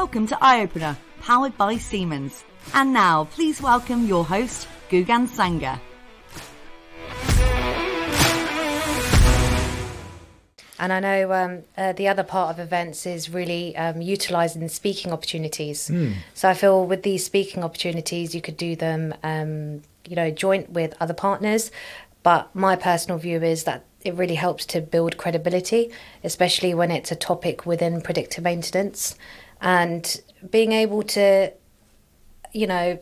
Welcome to Eye Opener, powered by Siemens. And now, please welcome your host, Gugan Sanger. And I know um, uh, the other part of events is really um, utilising speaking opportunities. Mm. So I feel with these speaking opportunities, you could do them, um, you know, joint with other partners. But my personal view is that it really helps to build credibility, especially when it's a topic within predictive maintenance. And being able to, you know,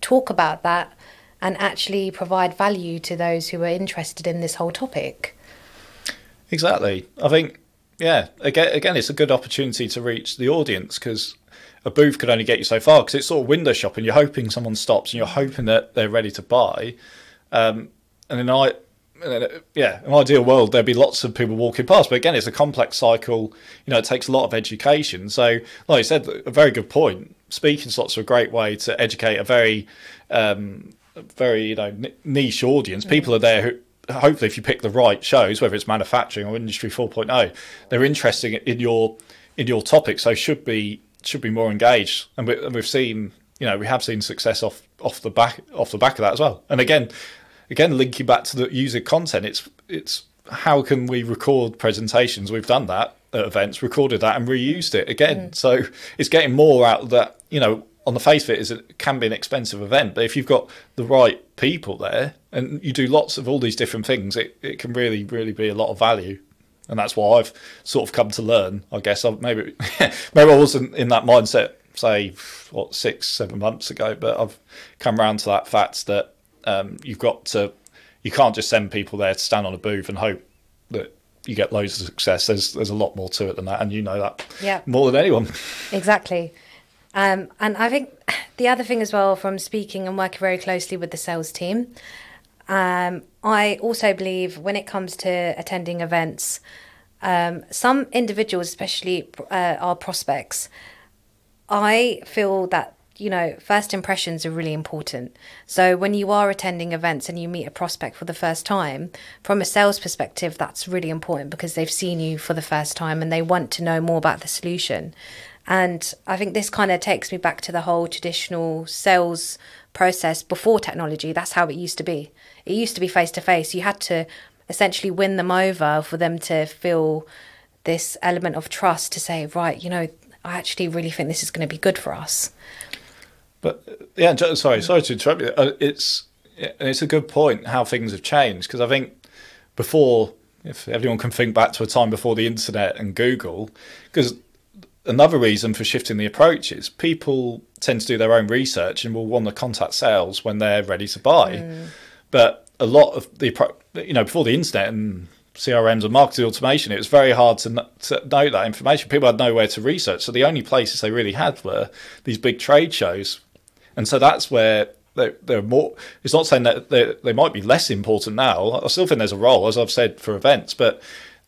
talk about that and actually provide value to those who are interested in this whole topic. Exactly. I think, yeah, again, again, it's a good opportunity to reach the audience because a booth could only get you so far because it's sort of window shopping. You're hoping someone stops and you're hoping that they're ready to buy. Um, and then I, yeah, in an ideal world, there'd be lots of people walking past. But again, it's a complex cycle. You know, it takes a lot of education. So, like I said, a very good point. Speaking slots are a great way to educate a very, um, very you know niche audience. People are there who hopefully if you pick the right shows, whether it's manufacturing or industry 4.0, they're interested in your in your topic, so should be should be more engaged. And, we, have seen, you know, we have seen success off off the back off the back of that as well. And again, again linking back to the user content, it's it's how can we record presentations? We've done that at events, recorded that and reused it again. Mm. So it's getting more out of that, you know, on the face of it, is it can be an expensive event, but if you've got the right people there and you do lots of all these different things, it, it can really, really be a lot of value. And that's what I've sort of come to learn. I guess I, maybe maybe I wasn't in that mindset, say, what six, seven months ago, but I've come around to that fact that um, you've got to, you can't just send people there to stand on a booth and hope that you get loads of success. There's there's a lot more to it than that, and you know that yeah. more than anyone. Exactly. Um, and I think the other thing as well from speaking and working very closely with the sales team, um, I also believe when it comes to attending events, um, some individuals, especially uh, our prospects, I feel that you know first impressions are really important. So when you are attending events and you meet a prospect for the first time, from a sales perspective, that's really important because they've seen you for the first time and they want to know more about the solution. And I think this kind of takes me back to the whole traditional sales process before technology. That's how it used to be. It used to be face to face. You had to essentially win them over for them to feel this element of trust to say, right, you know, I actually really think this is going to be good for us. But yeah, sorry, sorry to interrupt you. Uh, it's it's a good point how things have changed because I think before, if everyone can think back to a time before the internet and Google, because another reason for shifting the approach is people tend to do their own research and will want to contact sales when they're ready to buy. Mm. But a lot of the, you know, before the internet and CRMs and marketing automation, it was very hard to, to know that information. People had nowhere to research. So the only places they really had were these big trade shows. And so that's where they're, they're more. It's not saying that they might be less important now. I still think there's a role, as I've said, for events, but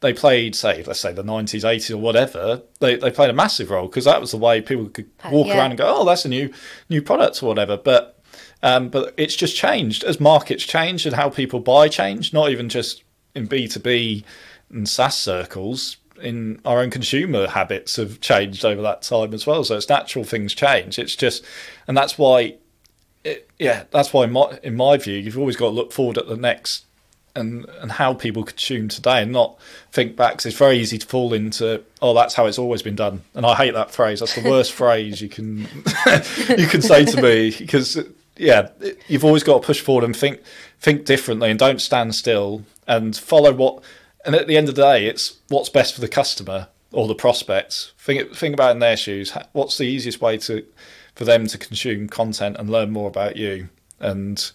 they played, say, let's say the 90s, 80s, or whatever, they, they played a massive role because that was the way people could walk yeah. around and go, oh, that's a new new product or whatever. But um, but it's just changed as markets change and how people buy change, not even just in B2B and SaaS circles. In our own consumer habits have changed over that time as well. So it's natural things change. It's just, and that's why, it, yeah, that's why in my, in my view, you've always got to look forward at the next and and how people consume today and not think back because it's very easy to fall into oh that's how it's always been done and I hate that phrase that's the worst phrase you can you can say to me because yeah you've always got to push forward and think think differently and don't stand still and follow what and at the end of the day it's what's best for the customer or the prospects think think about in their shoes what's the easiest way to for them to consume content and learn more about you and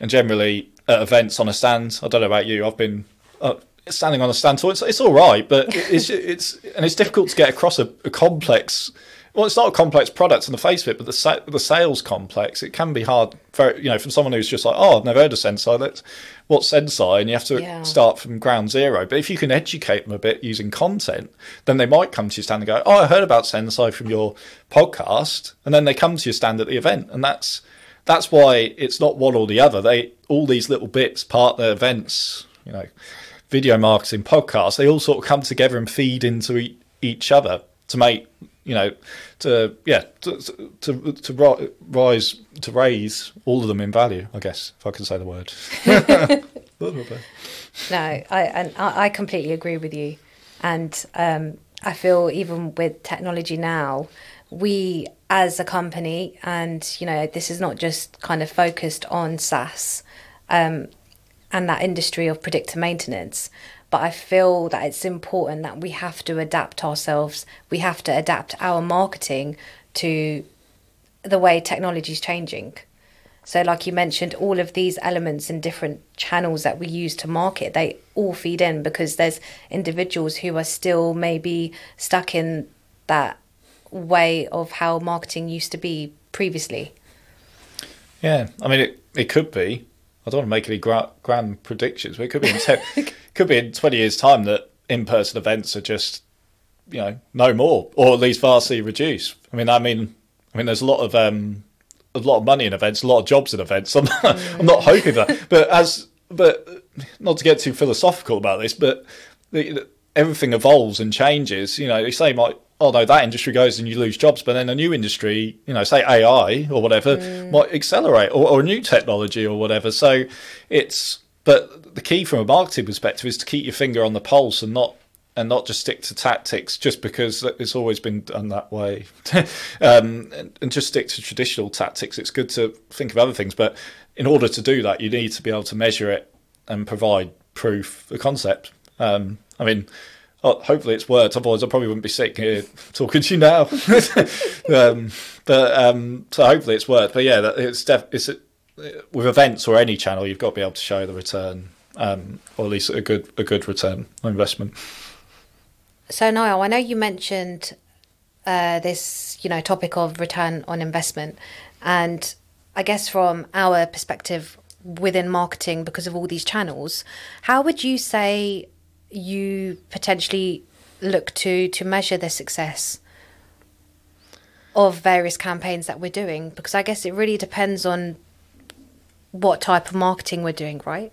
and generally at events on a stand. I don't know about you. I've been uh, standing on a stand, so it's, it's all right, but it's it's and it's difficult to get across a, a, complex. Well, it's not a complex product in the face of it, but the the sales complex. It can be hard, for, you know, from someone who's just like, oh, I've never heard of Senseye. That's what's Senseye, and you have to yeah. start from ground zero. But if you can educate them a bit using content, then they might come to your stand and go, oh, I heard about Senseye from your podcast, and then they come to your stand at the event, and that's that's why it's not one or the other. They all these little bits, part partner events, you know, video marketing, podcasts, they all sort of come together and feed into e- each other to make you know, to yeah, to to, to rise to raise all of them in value. I guess if I can say the word. no, I and I completely agree with you, and um, I feel even with technology now, we as a company, and you know, this is not just kind of focused on SaaS. Um, and that industry of predictive maintenance, but I feel that it's important that we have to adapt ourselves. We have to adapt our marketing to the way technology is changing. So, like you mentioned, all of these elements and different channels that we use to market, they all feed in because there's individuals who are still maybe stuck in that way of how marketing used to be previously. Yeah, I mean, it, it could be. I don't want to make any gra- grand predictions, but it could be in te- could be in twenty years' time that in-person events are just you know no more, or at least vastly reduced. I mean, I mean, I mean, there's a lot of um, a lot of money in events, a lot of jobs in events. I'm not, mm. I'm not hoping that, but as but not to get too philosophical about this, but the, everything evolves and changes. You know, you say like no, that industry goes and you lose jobs, but then a new industry, you know, say AI or whatever, mm. might accelerate or, or a new technology or whatever. So it's but the key from a marketing perspective is to keep your finger on the pulse and not and not just stick to tactics just because it's always been done that way um, and, and, just stick to traditional tactics it's good to think of other things but in order to do that you need to be able to measure it and provide proof the concept um, i mean Oh, hopefully it's worked. Otherwise, I probably wouldn't be sitting here talking to you now. um, but um, so hopefully it's worked. But yeah, it's def- it's with events or any channel, you've got to be able to show the return, um, or at least a good a good return on investment. So Niall, I know you mentioned uh, this, you know, topic of return on investment, and I guess from our perspective within marketing, because of all these channels, how would you say you potentially look to to measure the success of various campaigns that we're doing? Because i guess it really depends on what type of marketing we're doing right?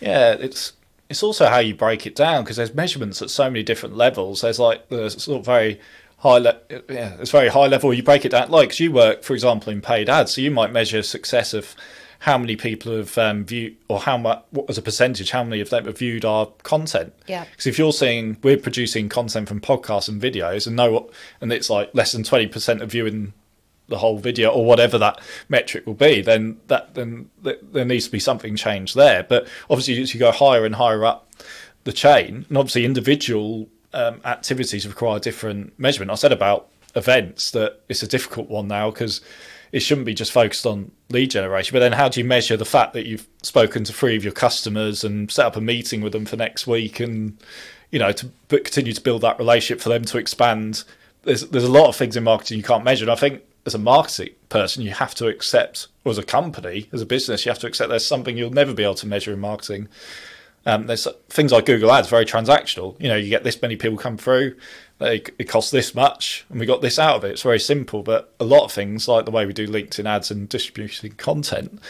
Yeah it's it's also how you break it down because there's measurements at so many different levels. There's like the sort of very high le- yeah it's very high level. You break it down like you work for example in paid ads so you might measure success of how many people have um, viewed or how much what was a percentage how many of them have viewed our content? Yeah. Because if you're saying we're producing content from podcasts and videos and know what and it's like less than 20% of viewing the whole video or whatever that metric will be then that then there needs to be something changed there. But obviously as you go higher and higher up the chain and obviously individual um, activities require different measurement. I said about events that it's a difficult one now because it shouldn't be just focused on lead generation. But then, how do you measure the fact that you've spoken to three of your customers and set up a meeting with them for next week, and you know to continue to build that relationship for them to expand? There's there's a lot of things in marketing you can't measure, and I think as a marketing person, you have to accept, or as a company, as a business, you have to accept there's something you'll never be able to measure in marketing. Um, there's things like Google Ads, very transactional. You know, you get this many people come through, it costs this much and we got this out of it. It's very simple, but a lot of things like the way we do LinkedIn ads and distributing content,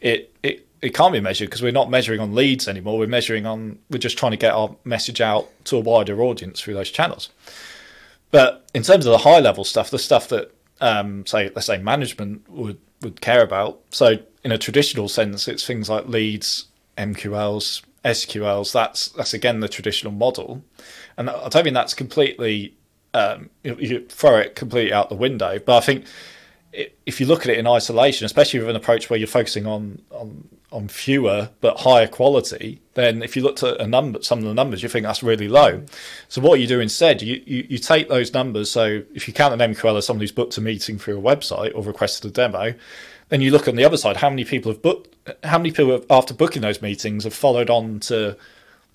it it it can't be measured because we're not measuring on leads anymore. We're measuring on we're just trying to get our message out to a wider audience through those channels. But in terms of the high level stuff, the stuff that um, say let's say management would would care about. So in a traditional sense, it's things like leads, MQLs, SQLs. That's that's again the traditional model and I don't mean that's completely um, you, you throw it completely out the window. But I think if you look at it in isolation, especially with an approach where you're focusing on on, on fewer but higher quality, then if you looked at a number, some of the numbers, you think that's really low. So what you do instead, you, you, you take those numbers. So if you count an MQL as someone who's booked a meeting through a website or requested a demo, then you look on the other side, how many people have booked, how many people have, after booking those meetings have followed on to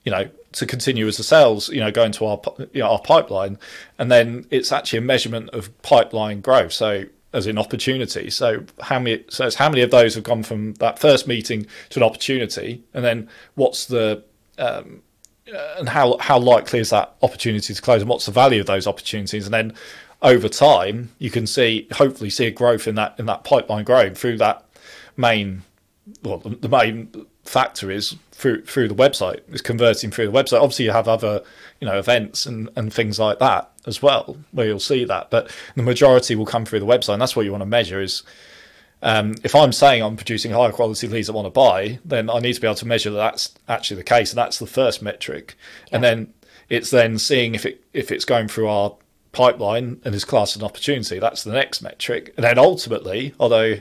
you know to continue as the sales you know go into our you know, our pipeline and then it's actually a measurement of pipeline growth so as in opportunity. So how many so it's how many of those have gone from that first meeting to an opportunity and then what's the um, and how how likely is that opportunity to close and what's the value of those opportunities? And then over time you can see hopefully see a growth in that in that pipeline growing through that main well the main factor is through through the website. Is converting through the website. Obviously, you have other you know events and and things like that as well where you'll see that, but the majority will come through the website, and that's what you want to measure is. Um, if I'm saying I'm producing higher quality leads that want to buy, then I need to be able to measure that that's actually the case, and that's the first metric. Yeah. And then it's then seeing if it if it's going through our pipeline and is classed as an opportunity. That's the next metric. And then ultimately, although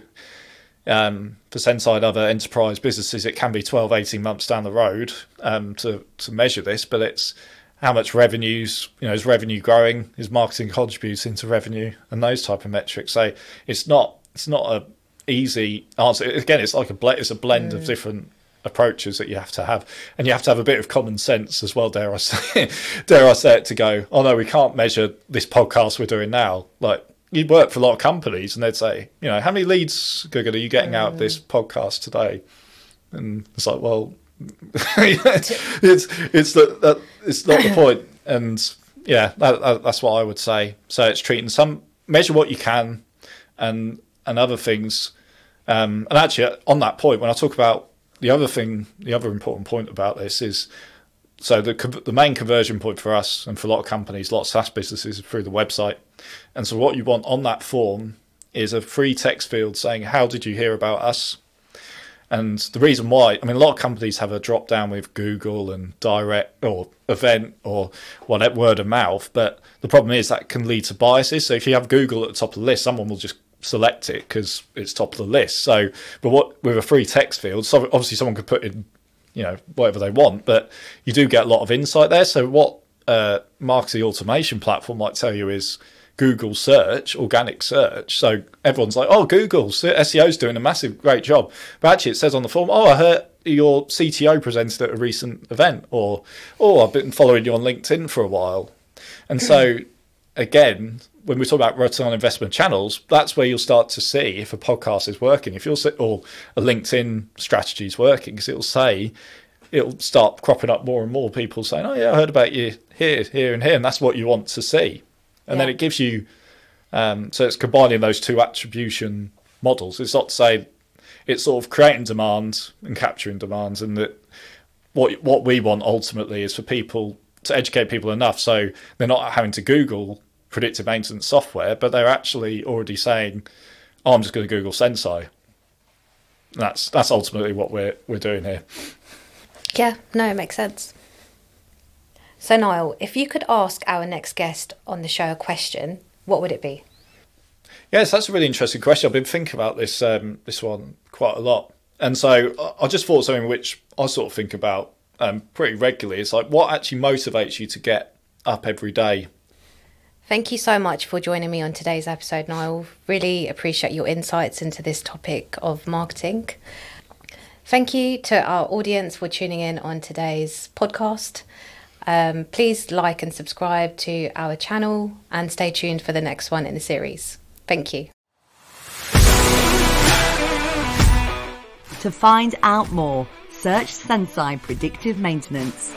um, for Senseye other enterprise businesses, it can be 12, 18 months down the road um, to, to measure this, but it's how much revenues, you know, is revenue growing, is marketing contributing to revenue and those type of metrics. So it's not, it's not a easy answer. Again, it's like a blend, it's a blend mm. of different approaches that you have to have, and you have to have a bit of common sense as well. Dare I say, dare I say it to go? Oh no, we can't measure this podcast we're doing now. Like you work for a lot of companies, and they'd say, you know, how many leads, Google, are you getting out of this mm. podcast today? And it's like, well, it's it's the, that it's not the point. point, and yeah, that, that, that's what I would say. So it's treating some measure what you can, and and other things. Um, and actually, on that point, when I talk about the other thing, the other important point about this is so the the main conversion point for us and for a lot of companies, a lot of SaaS businesses, is through the website. And so what you want on that form is a free text field saying, "How did you hear about us?" And the reason why, I mean, a lot of companies have a drop down with Google and direct or event or whatever word of mouth, but the problem is that can lead to biases. So if you have Google at the top of the list, someone will just select it because it's top of the list. So, but what with a free text field, so obviously someone could put in, you know, whatever they want, but you do get a lot of insight there. So, what uh, marketing automation platform might tell you is Google search, organic search. So everyone's like, "Oh, Google SEO is doing a massive, great job," but actually it says on the form, "Oh, I heard your CTO presented at a recent event," or "Oh, I've been following you on LinkedIn for a while," and so again, when we talk about return on investment channels, that's where you'll start to see if a podcast is working, if you'll say, or a LinkedIn strategy is working, because it'll say, it'll start cropping up more and more people saying, "Oh yeah, I heard about you here, here, and here," and that's what you want to see, and yeah. then it gives you. Um, so it's combining those two attribution models. It's not to say it's sort of creating demand and capturing demands, and that what what we want ultimately is for people to educate people enough so they're not having to Google predictive maintenance software, but they're actually already saying, "Oh, I'm just going to Google Senseye." That's that's ultimately what we're we're doing here. Yeah, no, it makes sense. So, Niall, if you could ask our next guest on the show a question, what would it be? Yes, that's a really interesting question. I've been thinking about this um, this one quite a lot, and so I just thought something which I sort of think about um, pretty regularly. It's like what actually motivates you to get up every day Thank you so much for joining me on today's episode, Niall. Really appreciate your insights into this topic of marketing. Thank you to our audience for tuning in on today's podcast. Um, please like and subscribe to our channel and stay tuned for the next one in the series. Thank you. To find out more, search Senseye Predictive Maintenance.